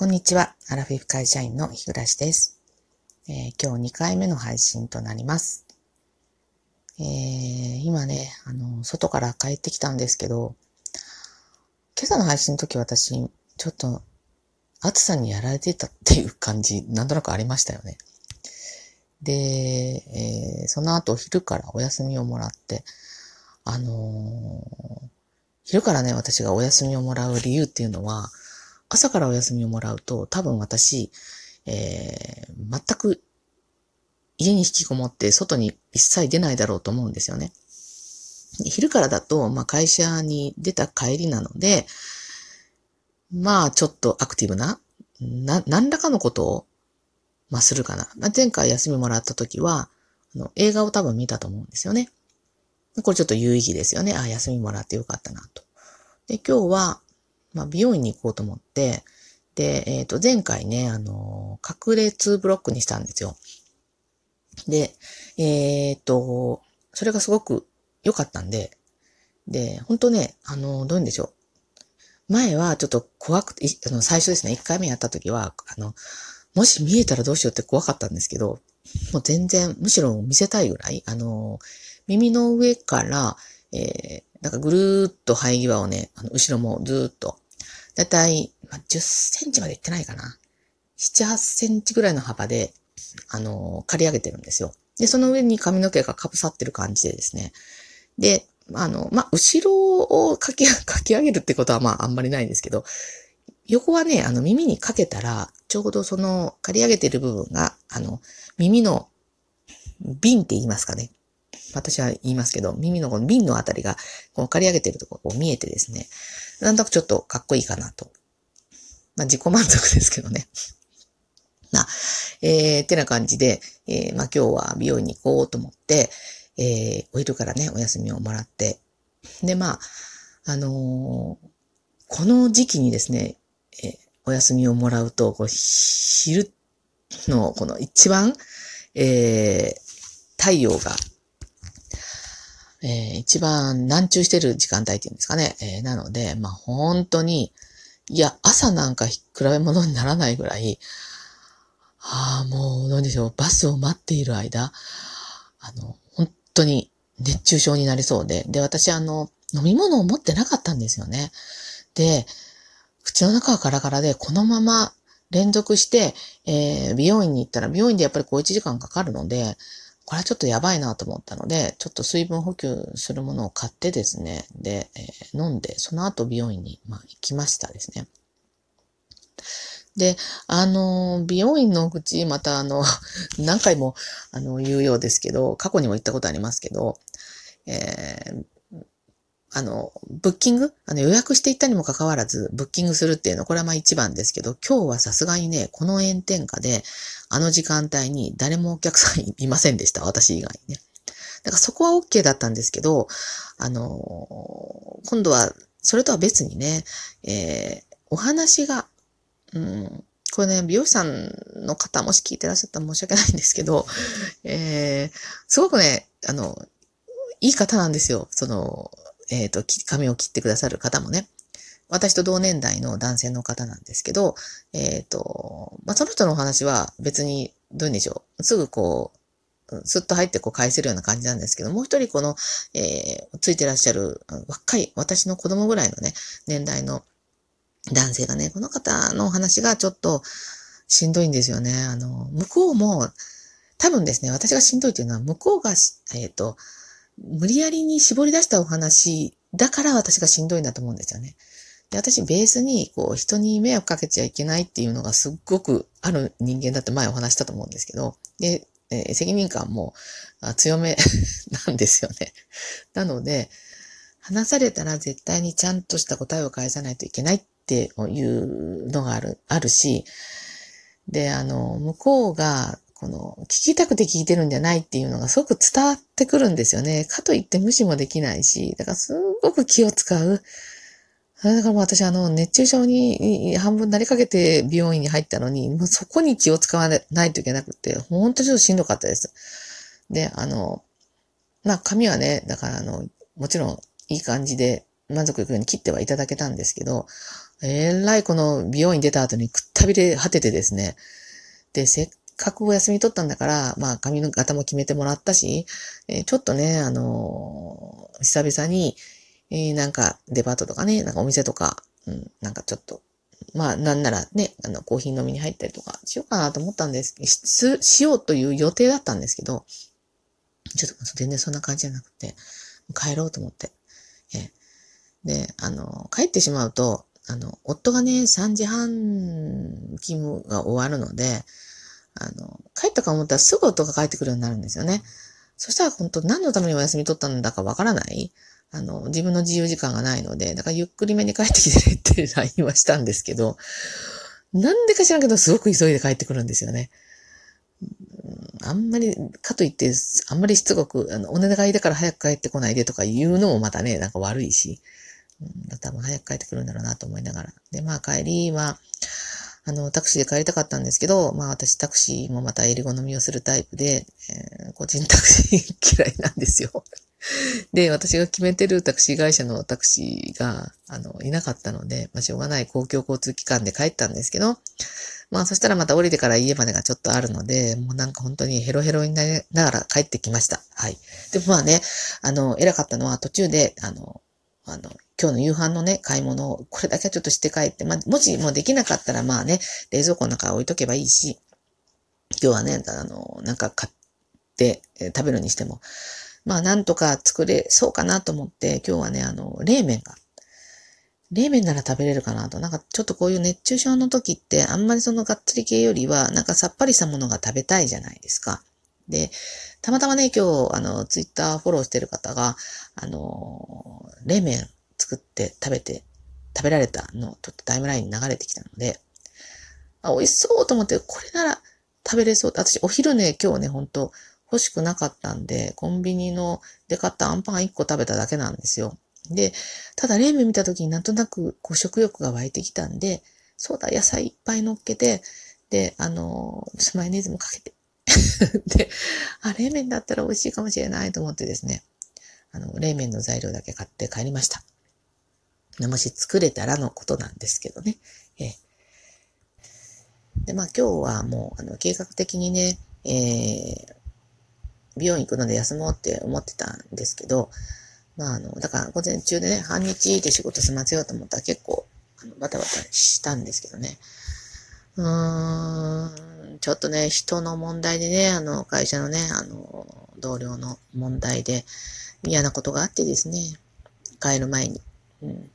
こんにちは。アラフィフ会社員の日暮です、えー、今日2回目の配信となります。えー、今ね、あの、外から帰ってきたんですけど、今朝の配信の時私、ちょっと暑さにやられてたっていう感じ、なんとなくありましたよね。で、えー、その後昼からお休みをもらって、あのー、昼からね、私がお休みをもらう理由っていうのは、朝からお休みをもらうと、多分私、えー、全く家に引きこもって外に一切出ないだろうと思うんですよね。昼からだと、まあ、会社に出た帰りなので、まあ、ちょっとアクティブな、な、何らかのことを、まあ、するかな。ま、前回休みもらった時は、あの、映画を多分見たと思うんですよね。これちょっと有意義ですよね。あ、休みもらってよかったなと。で、今日は、まあ、美容院に行こうと思って、で、えっ、ー、と、前回ね、あの、隠れ2ブロックにしたんですよ。で、えっ、ー、と、それがすごく良かったんで、で、本当ね、あの、どういうんでしょう。前はちょっと怖くて、あの、最初ですね、1回目やった時は、あの、もし見えたらどうしようって怖かったんですけど、もう全然、むしろ見せたいぐらい、あの、耳の上から、えー、なんかぐるーっと生え際をね、あの後ろもずーっと、だいたい、まあ、10センチまでいってないかな。7、8センチぐらいの幅で、あのー、刈り上げてるんですよ。で、その上に髪の毛がかぶさってる感じでですね。で、あの、まあ、後ろをかき、かき上げるってことはまあ、あんまりないんですけど、横はね、あの、耳にかけたら、ちょうどその、刈り上げてる部分が、あの、耳の瓶って言いますかね。私は言いますけど、耳のこの瓶のあたりが、こう刈り上げてるところ見えてですね、なんとなくちょっとかっこいいかなと。まあ自己満足ですけどね。な、えー、ってな感じで、えー、まあ今日は美容院に行こうと思って、えー、お昼からね、お休みをもらって、で、まあ、あのー、この時期にですね、えー、お休みをもらうと、こう昼のこの一番、えー、太陽がえー、一番難中してる時間帯っていうんですかね。えー、なので、まあ本当に、いや、朝なんか比べ物にならないぐらい、ああ、もう、何でしょう、バスを待っている間、あの、本当に熱中症になりそうで、で、私、あの、飲み物を持ってなかったんですよね。で、口の中はカラカラで、このまま連続して、えー、美容院に行ったら、美容院でやっぱりこう1時間かかるので、これはちょっとやばいなと思ったので、ちょっと水分補給するものを買ってですね、で、えー、飲んで、その後美容院に、まあ、行きましたですね。で、あの、美容院の口、またあの、何回も、あの、言うようですけど、過去にも言ったことありますけど、えー、あの、ブッキング？あの予約していったにもかかわらず、ブッキングするっていうの、これはまあ一番ですけど、今日はさすがにね、この炎天下で、あの時間帯に誰もお客さんいませんでした。私以外にね。だからそこは OK だったんですけど、あの今度は、それとは別にね、えー、お話が、うん、これね、美容師さんの方もし聞いてらっしゃったら申し訳ないんですけど、えー、すごくね、あの、いい方なんですよ。その、えっ、ー、と、髪を切ってくださる方もね。私と同年代の男性の方なんですけど、えっ、ー、と、まあ、その人のお話は別に、どうでしょう。すぐこう、スッと入ってこう返せるような感じなんですけど、もう一人この、えー、ついてらっしゃる若い、私の子供ぐらいのね、年代の男性がね、この方のお話がちょっとしんどいんですよね。あの、向こうも、多分ですね、私がしんどいというのは、向こうが、えっ、ー、と、無理やりに絞り出したお話だから私がしんどいんだと思うんですよね。で、私ベースにこう人に迷惑かけちゃいけないっていうのがすっごくある人間だって前お話したと思うんですけど、で、えー、責任感も強めなんですよね。なので、話されたら絶対にちゃんとした答えを返さないといけないっていうのがある、あるし、で、あの、向こうがこの、聞きたくて聞いてるんじゃないっていうのがすごく伝わってくるんですよね。かといって無視もできないし、だからすごく気を使う。だからもう私あの、熱中症に半分なりかけて美容院に入ったのに、もうそこに気を使わないといけなくて、本当にちょっとしんどかったです。で、あの、まあ髪はね、だからあの、もちろんいい感じで満足いくように切ってはいただけたんですけど、えらいこの美容院出た後にくったびれ果ててですね。で、せっかくお休み取ったんだから、まあ髪の型も決めてもらったし、えー、ちょっとね、あのー、久々に、えー、なんかデパートとかね、なんかお店とか、うん、なんかちょっと、まあなんならね、あのコーヒー飲みに入ったりとかしようかなと思ったんです、し、しようという予定だったんですけど、ちょっと全然そんな感じじゃなくて、帰ろうと思って。えで、あの、帰ってしまうと、あの、夫がね、3時半勤務が終わるので、あの、帰ったか思ったらすぐ夫が帰ってくるようになるんですよね。そしたら本当何のためにお休み取ったんだかわからないあの、自分の自由時間がないので、だからゆっくりめに帰ってきてねって LINE はしたんですけど、なんでか知らんけどすごく急いで帰ってくるんですよね。あんまり、かといって、あんまりしつこく、あの、お願いだから早く帰ってこないでとか言うのもまたね、なんか悪いし、うん、多分早く帰ってくるんだろうなと思いながら。で、まあ帰りは、あの、タクシーで帰りたかったんですけど、まあ私タクシーもまた襟好みをするタイプで、えー、個人タクシー嫌いなんですよ。で、私が決めてるタクシー会社のタクシーが、あの、いなかったので、まあしょうがない公共交通機関で帰ったんですけど、まあそしたらまた降りてから家までがちょっとあるので、もうなんか本当にヘロヘロになりながら帰ってきました。はい。でもまあね、あの、偉かったのは途中で、あの、あの、今日の夕飯のね、買い物を、これだけはちょっとして帰って、まあ、もしもうできなかったらまあね、冷蔵庫の中置いとけばいいし、今日はね、あの、なんか買って食べるにしても、まあなんとか作れそうかなと思って、今日はね、あの、冷麺が冷麺なら食べれるかなと。なんかちょっとこういう熱中症の時ってあんまりそのがっつり系よりはなんかさっぱりしたものが食べたいじゃないですか。で、たまたまね、今日、あの、ツイッターフォローしてる方が、あの、冷麺作って食べて、食べられたの、ちょっとタイムラインに流れてきたので、あ、美味しそうと思って、これなら食べれそう。私、お昼ね、今日ね、ほんと欲しくなかったんで、コンビニので買ったアンパン1個食べただけなんですよ。で、ただ冷麺見た時になんとなくこう食欲が湧いてきたんで、そうだ、野菜いっぱい乗っけて、で、あの、マヨネーズもかけて。で、あ、冷麺だったら美味しいかもしれないと思ってですね、あの、冷麺の材料だけ買って帰りました。もし作れたらのことなんですけどね。えー、で、まあ今日はもう、あの、計画的にね、えー、美容院行くので休もうって思ってたんですけど、まあ、あの、だから午前中でね、半日で仕事済ませようと思ったら結構、あの、バタバタしたんですけどね。うーん、ちょっとね、人の問題でね、あの、会社のね、あの、同僚の問題で嫌なことがあってですね、帰る前に。うん。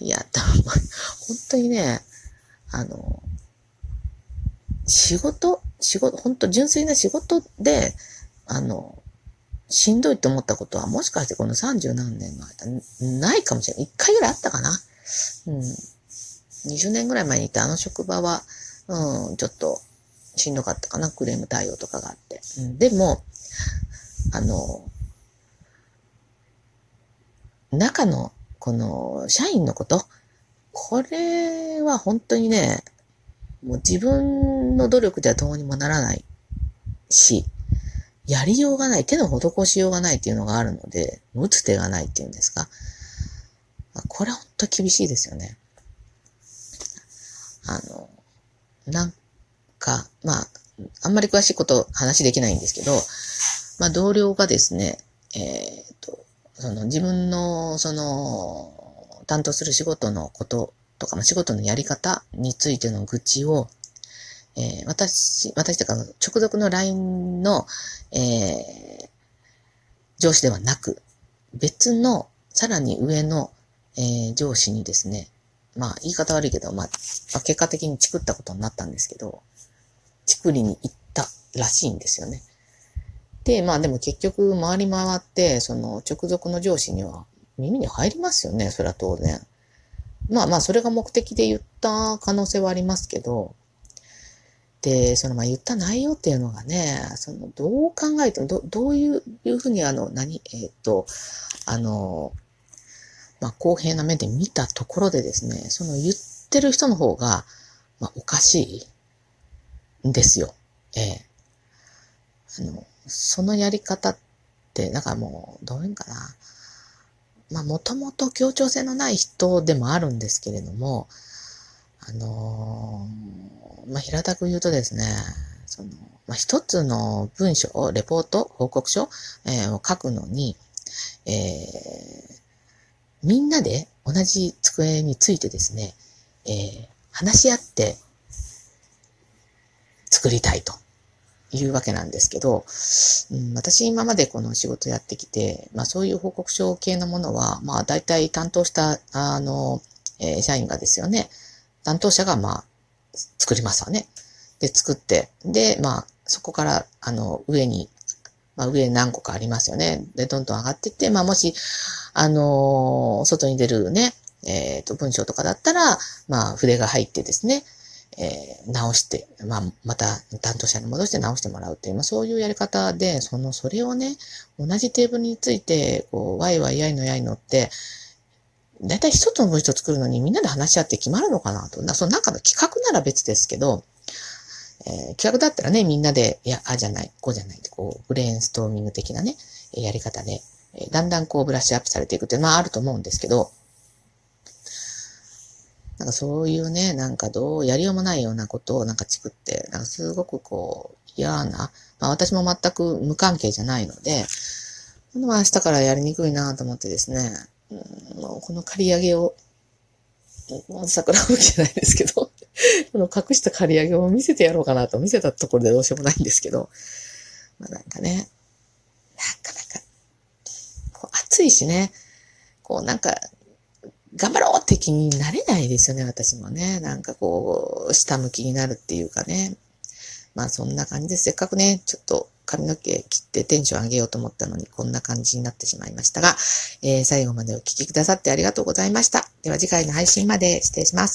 いや、本当にね、あの、仕事、仕事、本当純粋な仕事で、あの、しんどいって思ったことは、もしかしてこの30何年の間、ないかもしれない。1回ぐらいあったかな。うん。20年ぐらい前にいたあの職場は、うん、ちょっとしんどかったかな。クレーム対応とかがあって。うん、でも、あの、中の、この、社員のこと、これは本当にね、もう自分の努力ではどうにもならないし、やりようがない、手の施しようがないっていうのがあるので、打つ手がないっていうんですか。これは本当厳しいですよね。あの、なんか、まあ、あんまり詳しいこと話できないんですけど、まあ同僚がですね、えっ、ー、と、その自分の、その、担当する仕事のこととか、まあ、仕事のやり方についての愚痴を、えー、私、私とか直属の LINE の、えー、上司ではなく、別の、さらに上の、えー、上司にですね、まあ、言い方悪いけど、まあ、結果的にチクったことになったんですけど、チクりに行ったらしいんですよね。で、まあでも結局回り回って、その直属の上司には耳に入りますよね、それは当然。まあまあ、それが目的で言った可能性はありますけど、で、その、まあ、言った内容っていうのがね、その、どう考えても、ど、どういういうふうに、あの、何、えっ、と、あの、まあ、公平な目で見たところでですね、その言ってる人の方が、まあ、おかしいんですよ。ええあの、そのやり方って、なんかもう、どういうんかな。まあ、もともと協調性のない人でもあるんですけれども、あのー、まあ、平たく言うとですね、その、まあ、一つの文章、レポート、報告書、えー、を書くのに、えー、みんなで同じ机についてですね、えー、話し合って作りたいというわけなんですけど、うん、私今までこの仕事やってきて、まあそういう報告書系のものは、まあ大体担当した、あの、えー、社員がですよね、担当者がまあ作りますわね。で、作って、で、まあそこから、あの、上に、まあ上何個かありますよね。で、どんどん上がっていって、まあもし、あの外に出るね、えっ、ー、と、文章とかだったら、まあ筆が入ってですね、えー、直して、まあ、また担当者に戻して直してもらうっていう、まあ、そういうやり方で、その、それをね、同じテーブルについて、こう、ワイワイやいのやいのって、だいたい一つの文章作るのにみんなで話し合って決まるのかなと。なその中の企画なら別ですけど、えー、企画だったらね、みんなで、いや、あじゃない、こうじゃないって、こう、ブレインストーミング的なね、やり方で、えだんだんこうブラッシュアップされていくっていうのはあると思うんですけど、なんかそういうね、なんかどうやりようもないようなことをなんか作って、なんかすごくこう嫌な、まあ私も全く無関係じゃないので、まあ明日からやりにくいなと思ってですね、うん、もうこの借り上げを、桜吹きじゃないですけど、この隠した借り上げを見せてやろうかなと、見せたところでどうしようもないんですけど、まあなんかね、なかなか、こう暑いしね、こうなんか頑張ろうって気になれないですよね、私もね。なんかこう、下向きになるっていうかね。まあそんな感じで、せっかくね、ちょっと髪の毛切ってテンション上げようと思ったのに、こんな感じになってしまいましたが、えー、最後までお聴きくださってありがとうございました。では次回の配信まで失礼します。